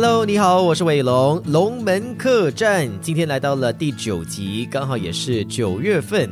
Hello，你好，我是伟龙，龙门客栈，今天来到了第九集，刚好也是九月份。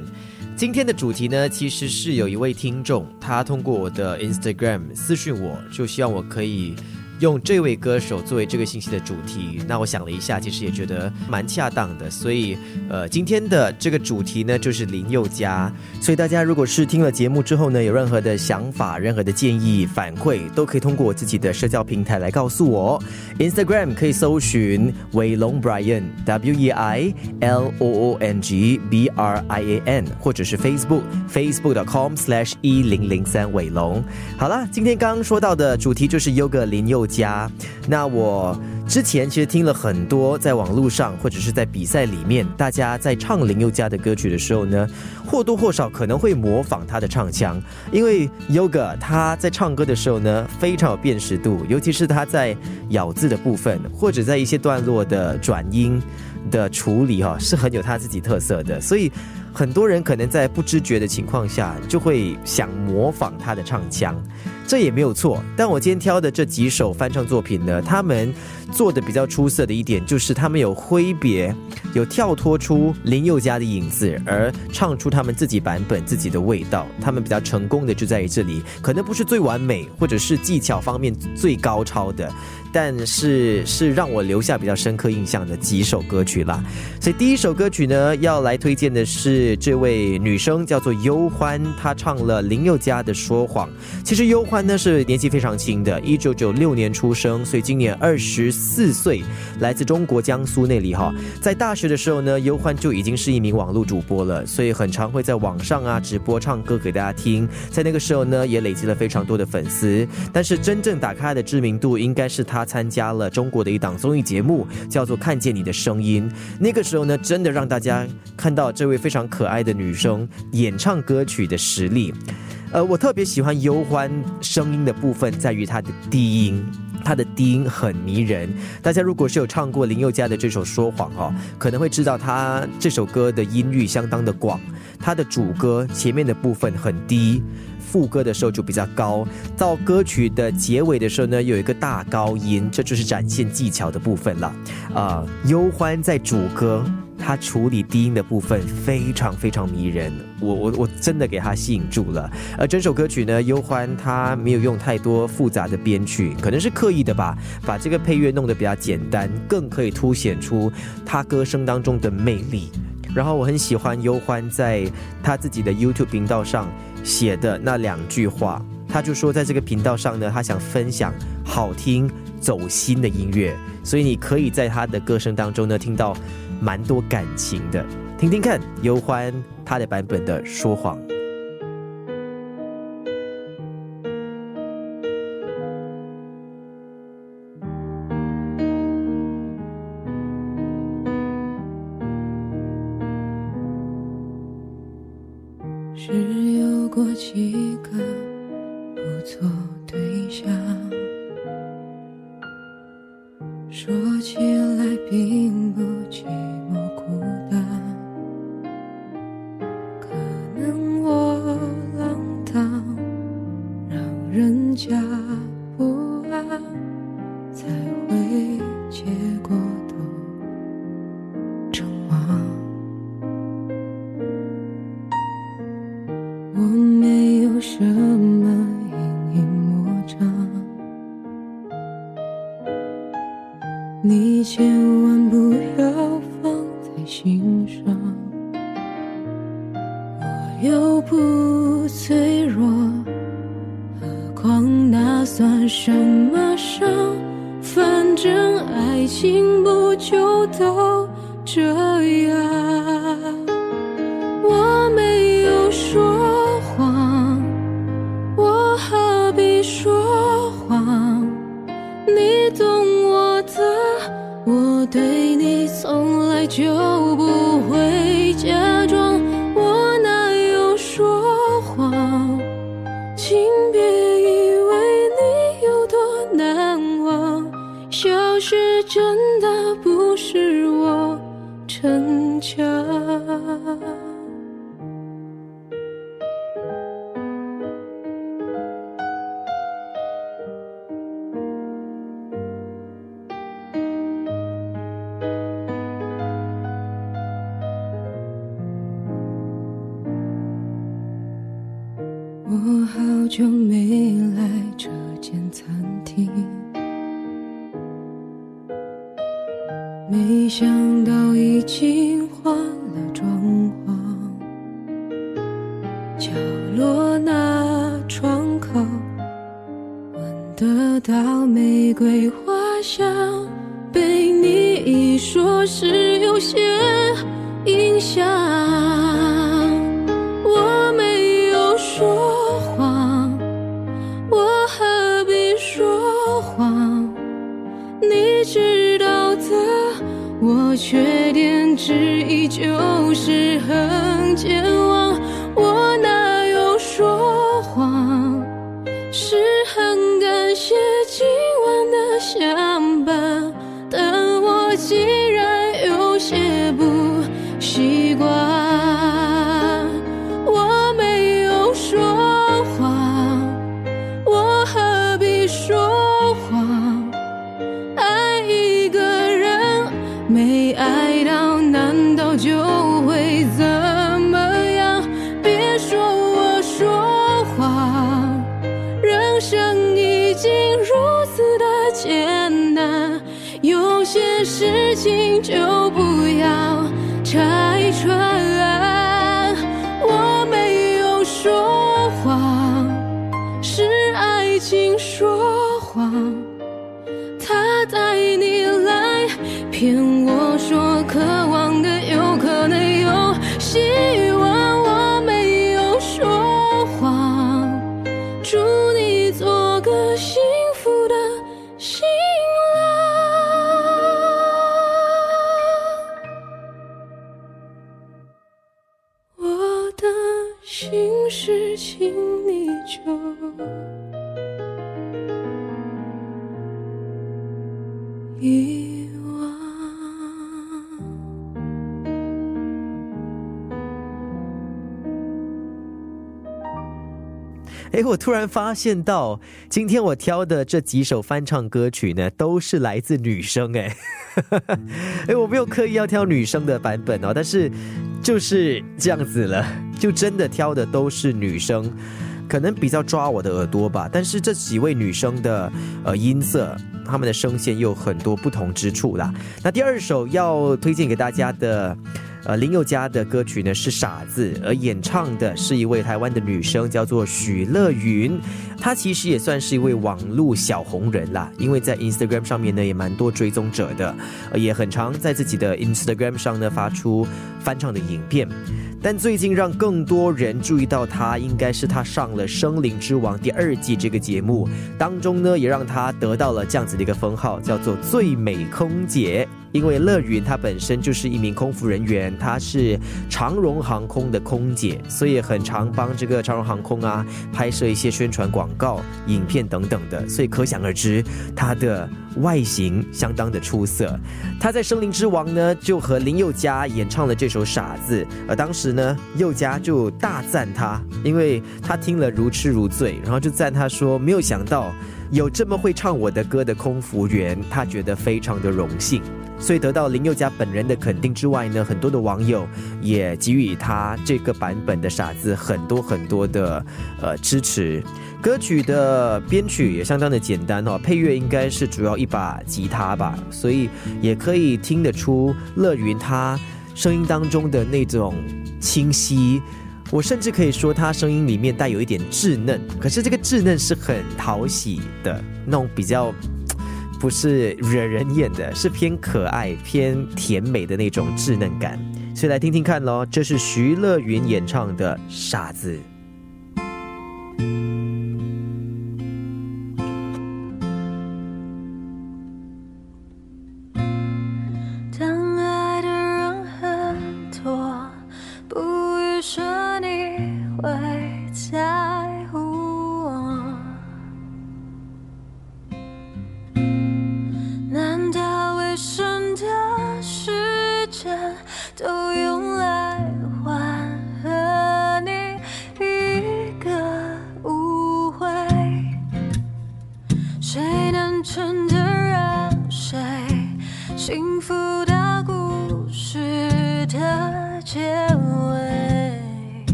今天的主题呢，其实是有一位听众，他通过我的 Instagram 私讯我，就希望我可以。用这位歌手作为这个信息的主题，那我想了一下，其实也觉得蛮恰当的。所以，呃，今天的这个主题呢，就是林宥嘉。所以大家如果是听了节目之后呢，有任何的想法、任何的建议、反馈，都可以通过我自己的社交平台来告诉我。Instagram 可以搜寻伟龙 Brian W E I L O O N G B R I A N，或者是 Facebook Facebook.com/slash 一零零三伟龙。好了，今天刚刚说到的主题就是优个林宥。家，那我之前其实听了很多，在网络上或者是在比赛里面，大家在唱林宥嘉的歌曲的时候呢，或多或少可能会模仿他的唱腔，因为 Yoga 他在唱歌的时候呢，非常有辨识度，尤其是他在咬字的部分，或者在一些段落的转音的处理哈，是很有他自己特色的，所以很多人可能在不知觉的情况下，就会想模仿他的唱腔。这也没有错，但我今天挑的这几首翻唱作品呢，他们做的比较出色的一点就是他们有挥别，有跳脱出林宥嘉的影子，而唱出他们自己版本自己的味道。他们比较成功的就在于这里，可能不是最完美，或者是技巧方面最高超的。但是是让我留下比较深刻印象的几首歌曲啦，所以第一首歌曲呢，要来推荐的是这位女生叫做忧欢，她唱了林宥嘉的《说谎》。其实忧欢呢是年纪非常轻的，一九九六年出生，所以今年二十四岁，来自中国江苏那里哈。在大学的时候呢，忧欢就已经是一名网络主播了，所以很常会在网上啊直播唱歌给大家听。在那个时候呢，也累积了非常多的粉丝。但是真正打开的知名度，应该是他。参加了中国的一档综艺节目，叫做《看见你的声音》。那个时候呢，真的让大家看到这位非常可爱的女生演唱歌曲的实力。呃，我特别喜欢忧欢声音的部分，在于她的低音，他的低音很迷人。大家如果是有唱过林宥嘉的这首《说谎》哦，可能会知道他这首歌的音域相当的广，他的主歌前面的部分很低。副歌的时候就比较高，到歌曲的结尾的时候呢，有一个大高音，这就是展现技巧的部分了。啊，忧欢在主歌，他处理低音的部分非常非常迷人，我我我真的给他吸引住了。而整首歌曲呢，忧欢他没有用太多复杂的编曲，可能是刻意的吧，把这个配乐弄得比较简单，更可以凸显出他歌声当中的魅力。然后我很喜欢忧欢在他自己的 YouTube 频道上。写的那两句话，他就说，在这个频道上呢，他想分享好听、走心的音乐，所以你可以在他的歌声当中呢，听到蛮多感情的。听听看，忧欢他的版本的《说谎》。呀，我没有说谎，我何必说谎，你懂我的，我对你从来就。好久没来这间餐厅，没想到已经我缺点之一就是很健忘，事情就不要拆穿，我没有说谎，是爱情说谎，他带你来骗我。遗忘。哎，我突然发现到，今天我挑的这几首翻唱歌曲呢，都是来自女生。哎，哎，我没有刻意要挑女生的版本哦，但是就是这样子了。就真的挑的都是女生，可能比较抓我的耳朵吧。但是这几位女生的呃音色，他们的声线又很多不同之处啦。那第二首要推荐给大家的。呃，林宥嘉的歌曲呢是《傻子》，而演唱的是一位台湾的女生，叫做许乐云。他其实也算是一位网络小红人啦，因为在 Instagram 上面呢也蛮多追踪者的，也很常在自己的 Instagram 上呢发出翻唱的影片。但最近让更多人注意到他，应该是他上了《生灵之王》第二季这个节目当中呢，也让他得到了这样子的一个封号，叫做最美空姐。因为乐云她本身就是一名空服人员，她是长荣航空的空姐，所以很常帮这个长荣航空啊拍摄一些宣传广广告、影片等等的，所以可想而知，他的外形相当的出色。他在《森林之王》呢就和林宥嘉演唱了这首《傻子》，而当时呢宥嘉就大赞他，因为他听了如痴如醉，然后就赞他说：“没有想到有这么会唱我的歌的空服员，他觉得非常的荣幸。”所以得到林宥嘉本人的肯定之外呢，很多的网友也给予他这个版本的傻子很多很多的呃支持。歌曲的编曲也相当的简单哦，配乐应该是主要一把吉他吧，所以也可以听得出乐云他声音当中的那种清晰。我甚至可以说他声音里面带有一点稚嫩，可是这个稚嫩是很讨喜的那种比较。不是惹人厌的，是偏可爱、偏甜美的那种稚嫩感，所以来听听看喽。这是徐乐云演唱的《傻子》。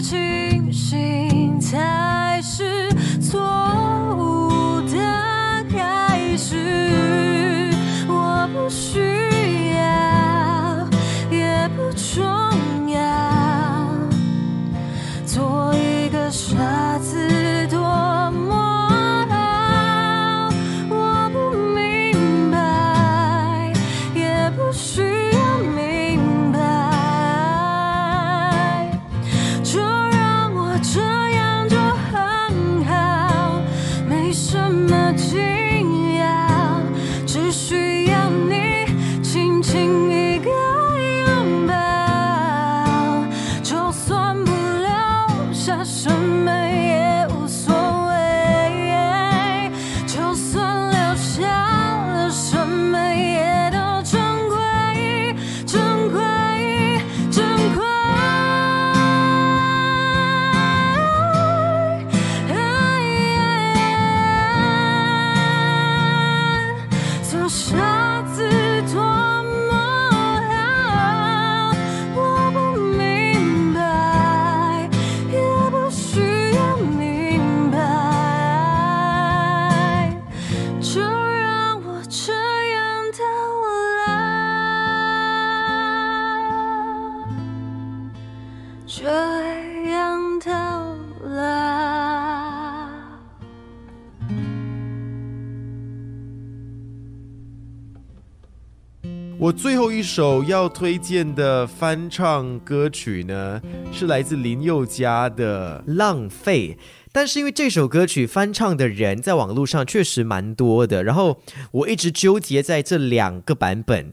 清醒，才我最后一首要推荐的翻唱歌曲呢，是来自林宥嘉的《浪费》。但是因为这首歌曲翻唱的人在网络上确实蛮多的，然后我一直纠结在这两个版本，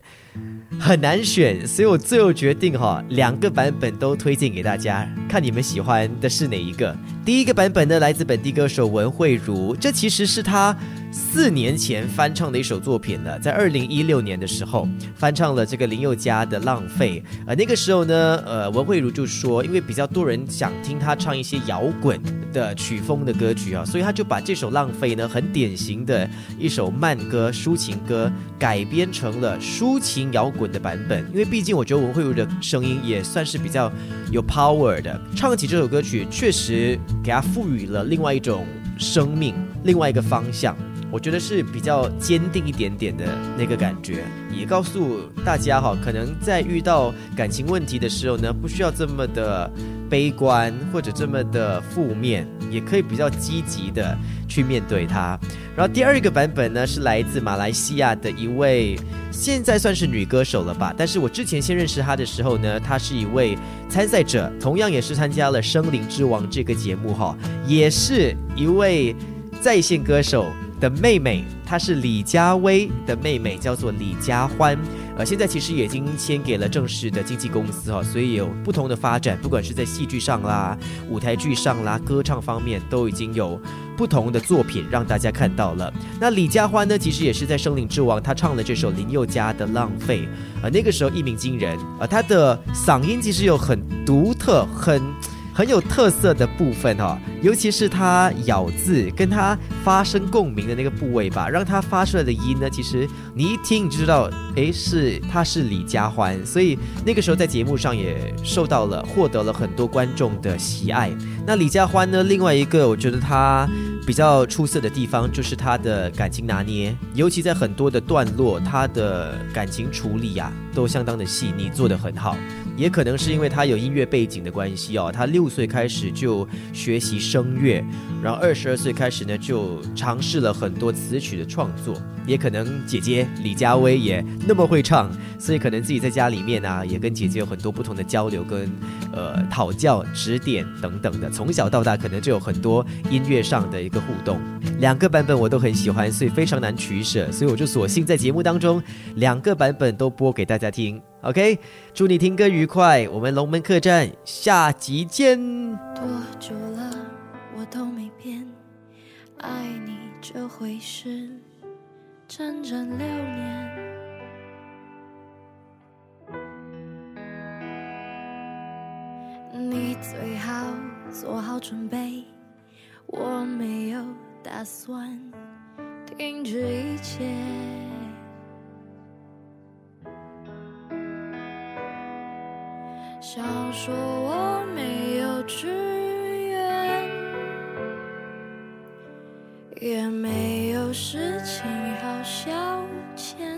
很难选，所以我最后决定哈，两个版本都推荐给大家，看你们喜欢的是哪一个。第一个版本呢，来自本地歌手文慧茹，这其实是她四年前翻唱的一首作品了，在二零一六年的时候翻唱了这个林宥嘉的《浪费》。呃，那个时候呢，呃，文慧茹就说，因为比较多人想听她唱一些摇滚的曲风的歌曲啊，所以她就把这首《浪费》呢，很典型的一首慢歌、抒情歌，改编成了抒情摇滚的版本。因为毕竟我觉得文慧茹的声音也算是比较有 power 的，唱起这首歌曲确实给她赋予了另外一种生命，另外一个方向。我觉得是比较坚定一点点的那个感觉，也告诉大家哈，可能在遇到感情问题的时候呢，不需要这么的悲观或者这么的负面，也可以比较积极的去面对它。然后第二个版本呢，是来自马来西亚的一位，现在算是女歌手了吧？但是我之前先认识她的时候呢，她是一位参赛者，同样也是参加了《声林之王》这个节目哈，也是一位在线歌手。的妹妹，她是李佳薇的妹妹，叫做李佳欢。呃，现在其实已经签给了正式的经纪公司哈，所以有不同的发展，不管是在戏剧上啦、舞台剧上啦、歌唱方面，都已经有不同的作品让大家看到了。那李佳欢呢，其实也是在《声林之王》，他唱了这首林宥嘉的《浪费》，呃，那个时候一鸣惊人，呃，他的嗓音其实有很独特、很。很有特色的部分哈、尤其是他咬字跟他发声共鸣的那个部位吧，让他发出来的音呢，其实你一听你就知道，诶，是他是李佳欢，所以那个时候在节目上也受到了获得了很多观众的喜爱。那李佳欢呢，另外一个我觉得他比较出色的地方就是他的感情拿捏，尤其在很多的段落，他的感情处理啊都相当的细腻，做得很好。也可能是因为他有音乐背景的关系哦，他六岁开始就学习声乐，然后二十二岁开始呢就尝试了很多词曲的创作。也可能姐姐李佳薇也那么会唱，所以可能自己在家里面啊，也跟姐姐有很多不同的交流跟呃讨教、指点等等的。从小到大可能就有很多音乐上的一个互动。两个版本我都很喜欢，所以非常难取舍，所以我就索性在节目当中两个版本都播给大家听。OK，祝你听歌愉快，我们龙门客栈下集见。多久了，我都没变，爱你这回事，整整六年。你最好做好准备，我没有打算停止一切。想说我没有志愿，也没有事情好消遣。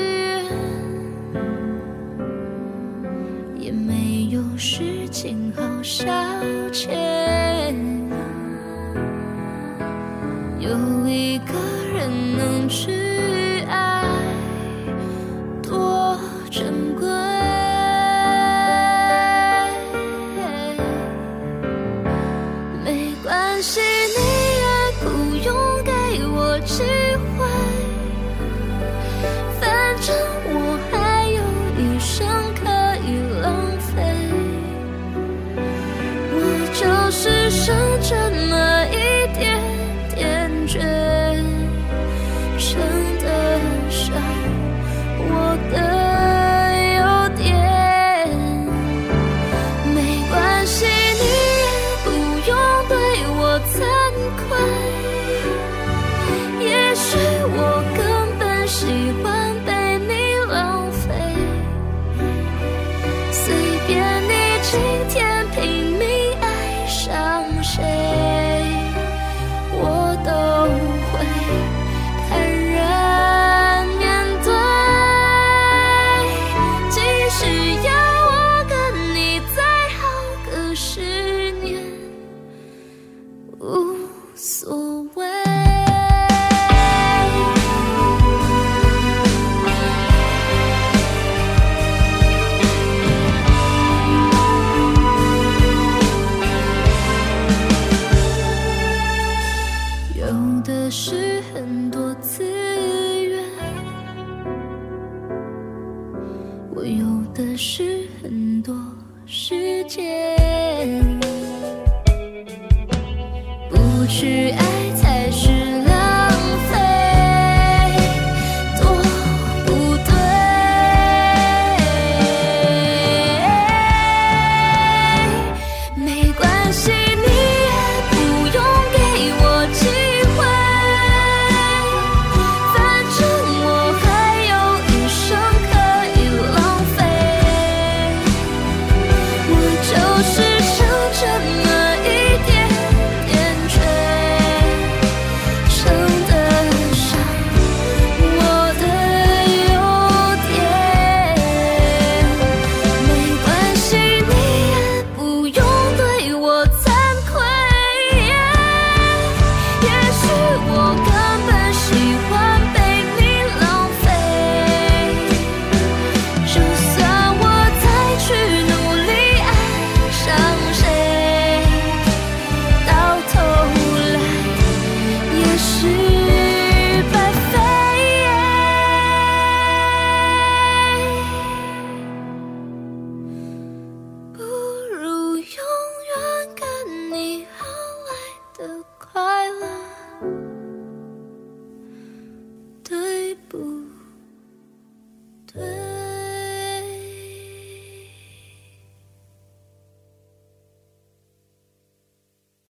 好消遣有一个